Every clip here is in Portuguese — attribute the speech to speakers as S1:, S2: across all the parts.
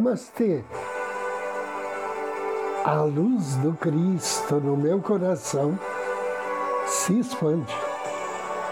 S1: Namastê. A luz do Cristo no meu coração se expande,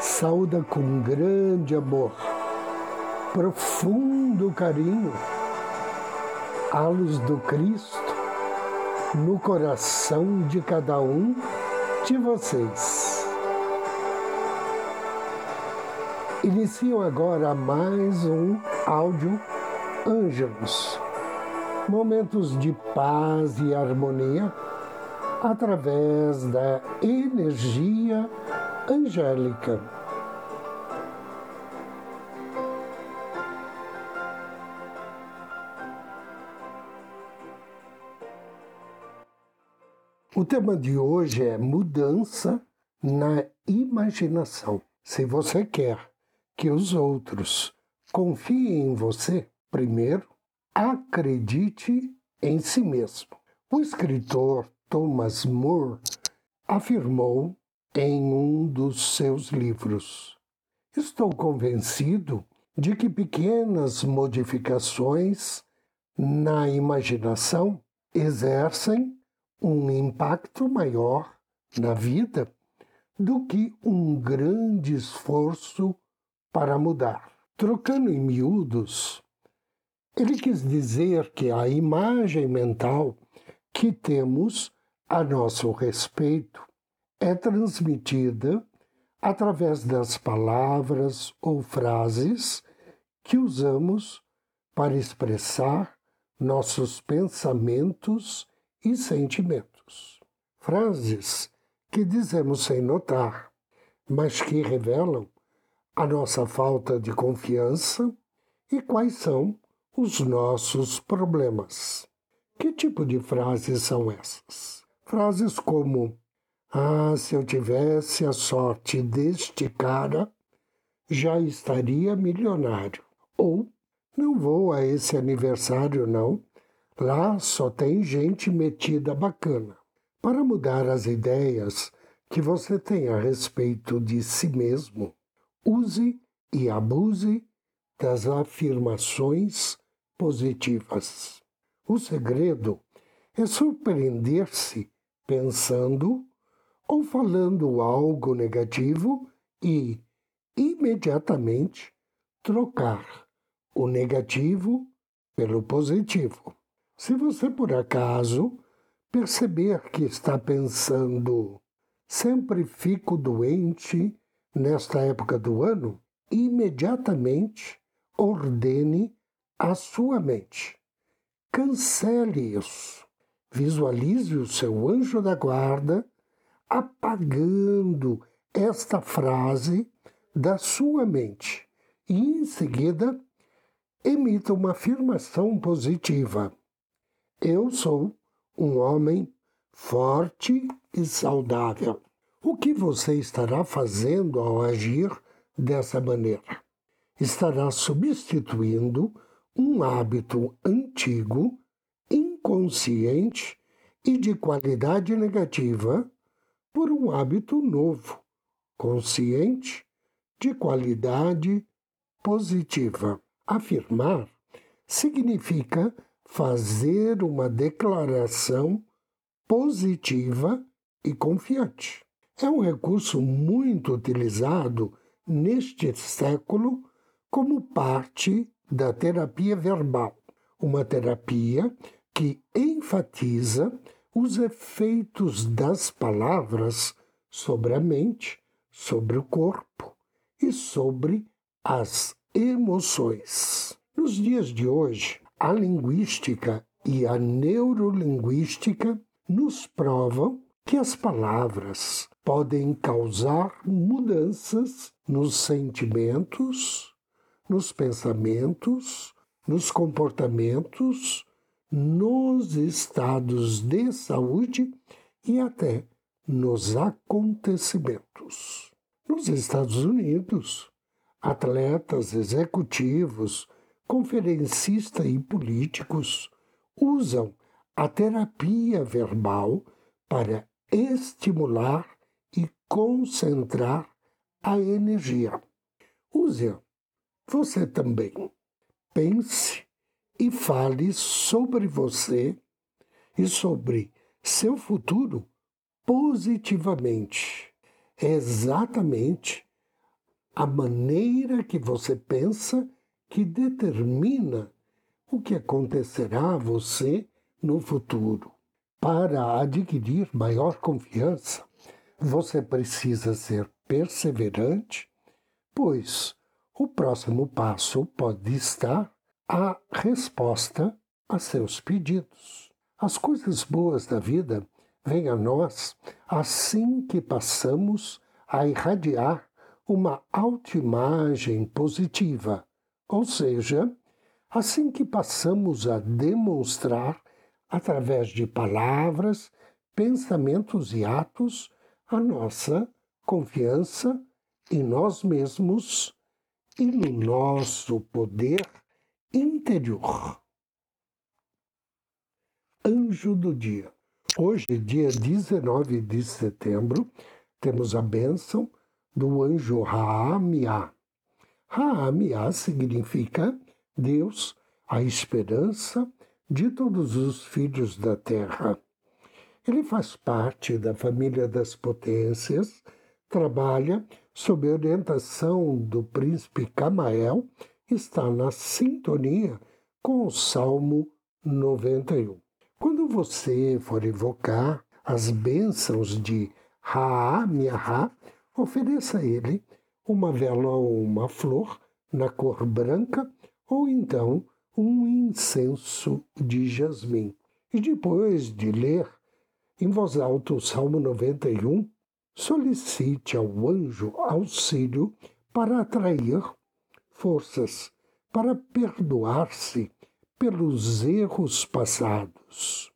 S1: sauda com grande amor, profundo carinho, a luz do Cristo no coração de cada um de vocês. Iniciam agora mais um áudio Ângelos momentos de paz e harmonia através da energia angélica. O tema de hoje é mudança na imaginação. Se você quer que os outros confiem em você, primeiro acredite em si mesmo. O escritor Thomas More afirmou em um dos seus livros: Estou convencido de que pequenas modificações na imaginação exercem um impacto maior na vida do que um grande esforço para mudar. Trocando em miúdos, ele quis dizer que a imagem mental que temos a nosso respeito é transmitida através das palavras ou frases que usamos para expressar nossos pensamentos e sentimentos. Frases que dizemos sem notar, mas que revelam a nossa falta de confiança e quais são os nossos problemas. Que tipo de frases são essas? Frases como: Ah, se eu tivesse a sorte deste cara, já estaria milionário. Ou não vou a esse aniversário, não. Lá só tem gente metida bacana. Para mudar as ideias que você tem a respeito de si mesmo, use e abuse das afirmações positivas. O segredo é surpreender-se pensando ou falando algo negativo e imediatamente trocar o negativo pelo positivo. Se você por acaso perceber que está pensando sempre fico doente nesta época do ano, imediatamente ordene a sua mente. Cancele isso. Visualize o seu anjo da guarda apagando esta frase da sua mente e, em seguida, emita uma afirmação positiva. Eu sou um homem forte e saudável. O que você estará fazendo ao agir dessa maneira? Estará substituindo um hábito antigo, inconsciente e de qualidade negativa por um hábito novo, consciente, de qualidade positiva. Afirmar significa fazer uma declaração positiva e confiante. É um recurso muito utilizado neste século como parte da terapia verbal, uma terapia que enfatiza os efeitos das palavras sobre a mente, sobre o corpo e sobre as emoções. Nos dias de hoje, a linguística e a neurolinguística nos provam que as palavras podem causar mudanças nos sentimentos, nos pensamentos, nos comportamentos, nos estados de saúde e até nos acontecimentos. Nos Estados Unidos, atletas, executivos, conferencistas e políticos usam a terapia verbal para estimular e concentrar a energia. Use-a você também pense e fale sobre você e sobre seu futuro positivamente. É exatamente a maneira que você pensa que determina o que acontecerá a você no futuro. Para adquirir maior confiança, você precisa ser perseverante, pois o próximo passo pode estar a resposta a seus pedidos. As coisas boas da vida vêm a nós assim que passamos a irradiar uma autoimagem positiva, ou seja, assim que passamos a demonstrar, através de palavras, pensamentos e atos, a nossa confiança em nós mesmos e no nosso poder interior. Anjo do dia. Hoje, dia 19 de setembro, temos a bênção do anjo Raamiá. Raamiá significa Deus, a esperança de todos os filhos da terra. Ele faz parte da família das potências, trabalha sob orientação do príncipe Camael, está na sintonia com o Salmo 91. Quando você for invocar as bênçãos de Raamiah, ofereça a ele uma vela ou uma flor na cor branca ou então um incenso de jasmim. E depois de ler em voz alta o Salmo 91, solicite ao anjo auxílio para atrair forças, para perdoar-se pelos erros passados.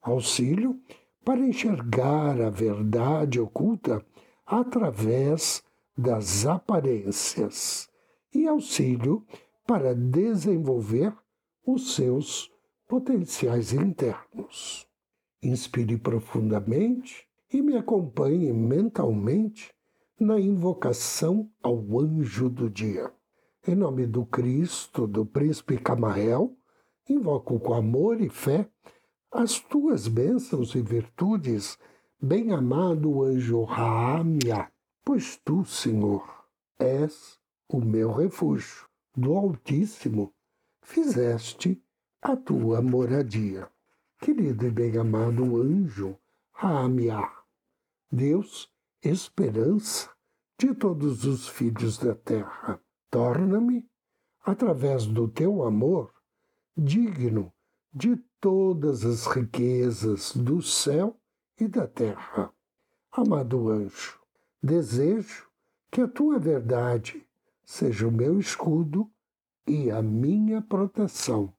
S1: Auxílio para enxergar a verdade oculta através das aparências e auxílio para desenvolver os seus potenciais internos. Inspire profundamente e me acompanhe mentalmente na invocação ao anjo do dia. Em nome do Cristo, do príncipe Camael, invoco com amor e fé as tuas bênçãos e virtudes, bem-amado anjo Raamia, pois tu, Senhor, és o meu refúgio do Altíssimo fizeste a tua moradia. Querido e bem-amado anjo Raamiá, Deus, esperança de todos os filhos da terra, torna-me, através do teu amor, digno de todas as riquezas do céu e da terra. Amado anjo, desejo que a tua verdade seja o meu escudo e a minha proteção.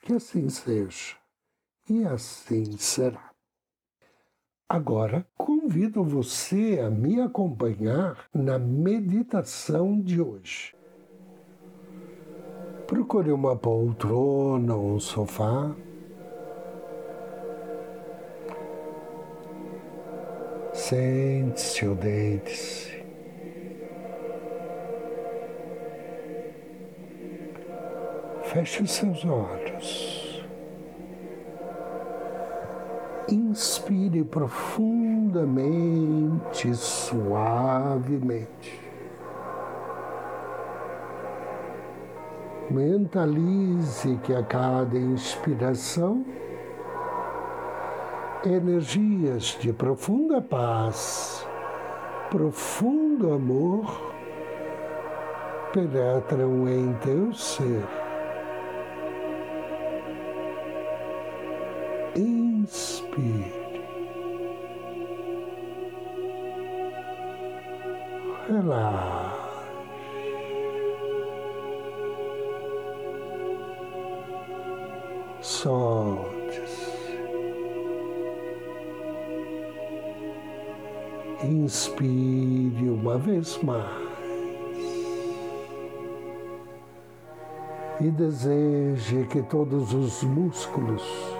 S1: Que assim seja, e assim será. Agora, convido você a me acompanhar na meditação de hoje. Procure uma poltrona ou um sofá. Sente-se ou deite-se. Feche os seus olhos. Inspire profundamente, suavemente. Mentalize que a cada inspiração, energias de profunda paz, profundo amor penetram em teu ser. Inspire. Relaxe. Solte-se. Inspire uma vez mais. E deseje que todos os músculos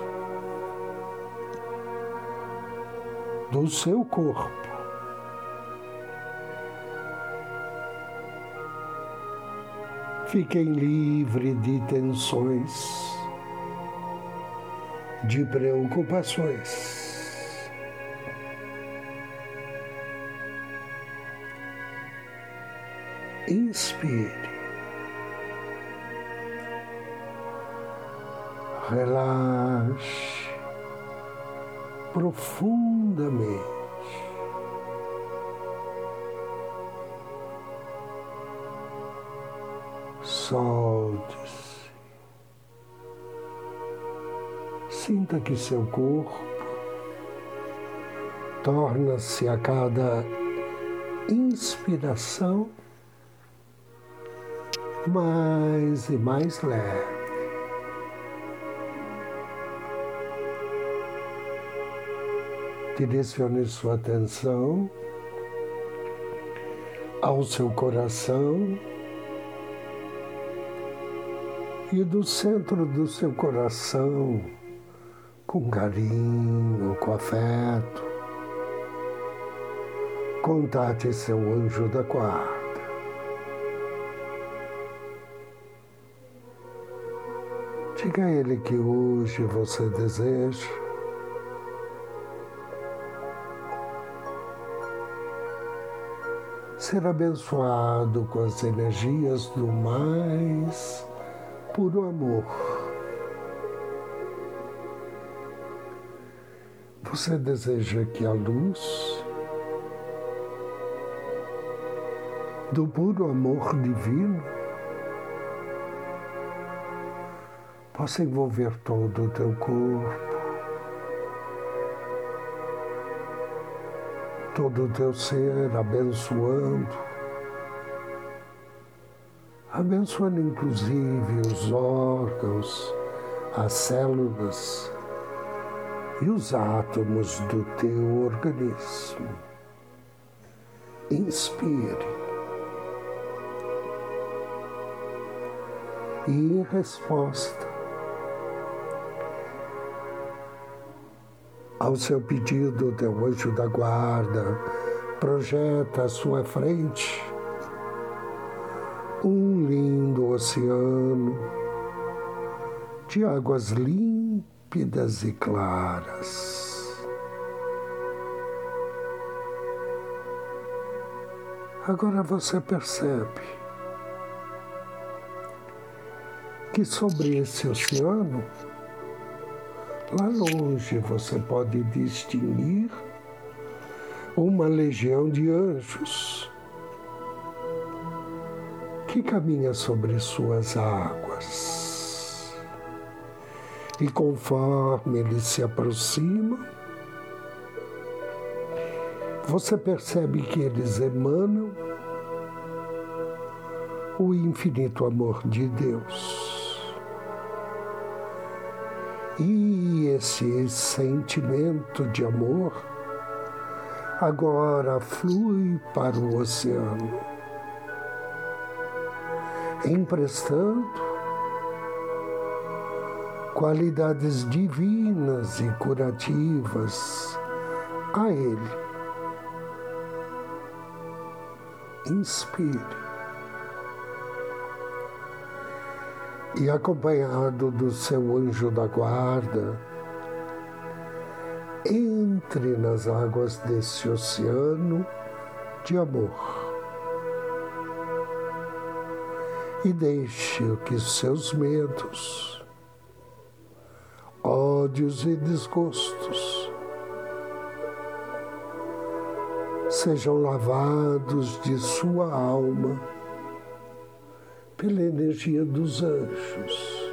S1: do seu corpo. Fiquem livre de tensões, de preocupações. Inspire. Relaxe profundamente. Solte-se. Sinta que seu corpo torna-se a cada inspiração mais e mais leve. Direcione sua atenção ao seu coração e do centro do seu coração, com carinho, com afeto, contate seu anjo da guarda. Diga a ele que hoje você deseja ser abençoado com as energias do mais puro amor. Você deseja que a luz do puro amor divino possa envolver todo o teu corpo, todo o teu ser, abençoando, abençoando inclusive os órgãos, as células e os átomos do teu organismo. Inspire. E em resposta, ao seu pedido, teu anjo da guarda projeta à sua frente um lindo oceano de águas límpidas e claras. Agora você percebe que sobre esse oceano Lá longe você pode distinguir uma legião de anjos que caminha sobre suas águas. E conforme ele se aproxima, você percebe que eles emanam o infinito amor de Deus. E esse sentimento de amor agora flui para o oceano, emprestando qualidades divinas e curativas a Ele. Inspire. e acompanhado do seu anjo da guarda, entre nas águas desse oceano de amor. E deixe que seus medos, ódios e desgostos sejam lavados de sua alma pela energia dos anjos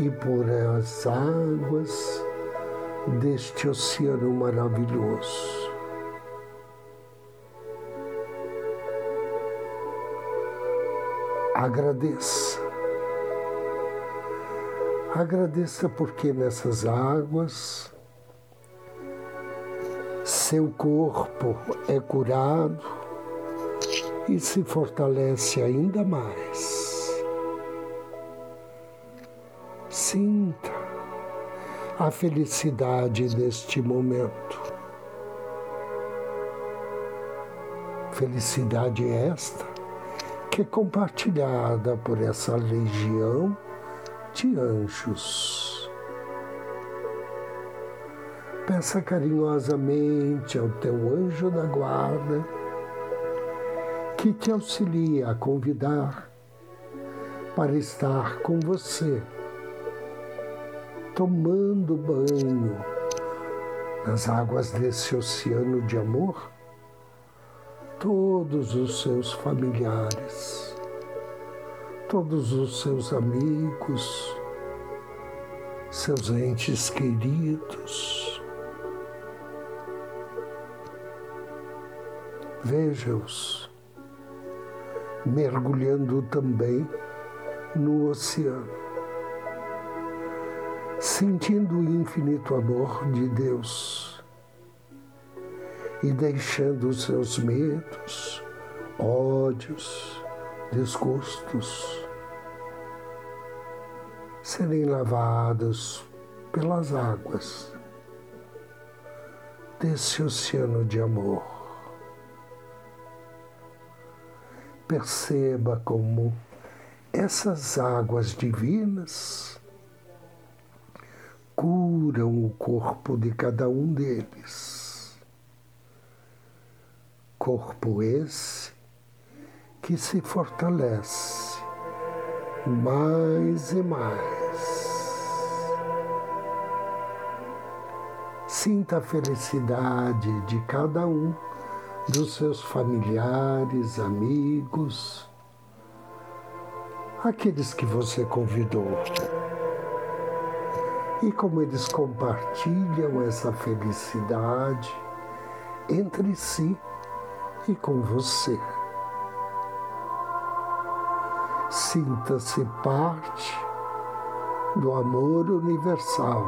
S1: e por as águas deste oceano maravilhoso. Agradeça. Agradeça porque nessas águas seu corpo é curado, e se fortalece ainda mais. Sinta a felicidade deste momento. Felicidade esta que é compartilhada por essa legião de anjos. Peça carinhosamente ao teu anjo da guarda que te auxilie a convidar para estar com você, tomando banho nas águas desse oceano de amor, todos os seus familiares, todos os seus amigos, seus entes queridos. Veja-os mergulhando também no oceano, sentindo o infinito amor de Deus e deixando os seus medos, ódios, desgostos serem lavados pelas águas desse oceano de amor. Perceba como essas águas divinas curam o corpo de cada um deles. Corpo esse que se fortalece mais e mais. Sinta a felicidade de cada um dos seus familiares, amigos, aqueles que você convidou. E como eles compartilham essa felicidade entre si e com você. Sinta-se parte do amor universal.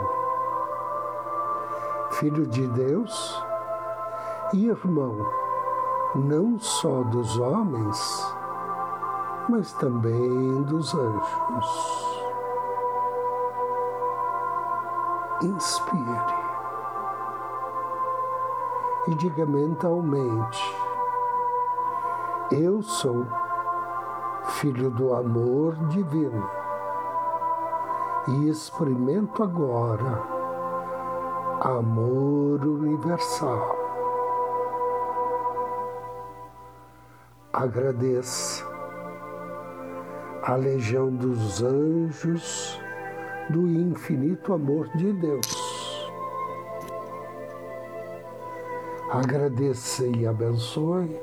S1: Filho de Deus e irmão, não só dos homens, mas também dos anjos. Inspire e diga mentalmente: Eu sou filho do amor divino e experimento agora amor universal. Agradeça a legião dos anjos do infinito amor de Deus. Agradeça e abençoe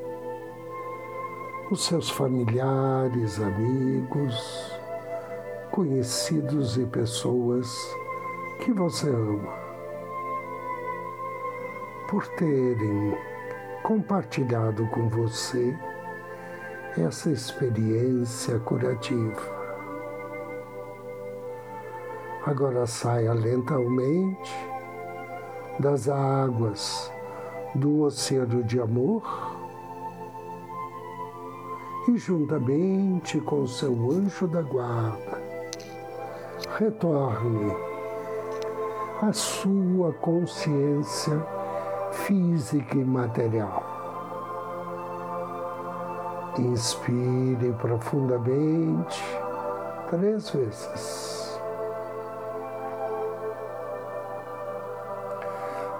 S1: os seus familiares, amigos, conhecidos e pessoas que você ama, por terem compartilhado com você essa experiência curativa. Agora saia lentamente das águas do oceano de amor e, juntamente com seu anjo da guarda, retorne à sua consciência física e material. Inspire profundamente três vezes.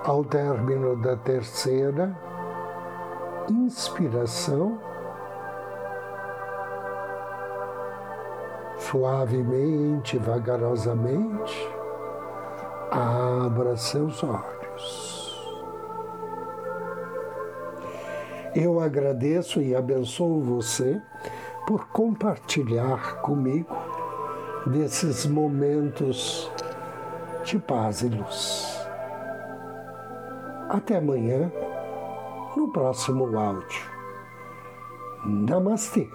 S1: Ao término da terceira inspiração, suavemente, vagarosamente, abra seus olhos. Eu agradeço e abençoo você por compartilhar comigo desses momentos de paz e luz. Até amanhã, no próximo áudio. Namastê.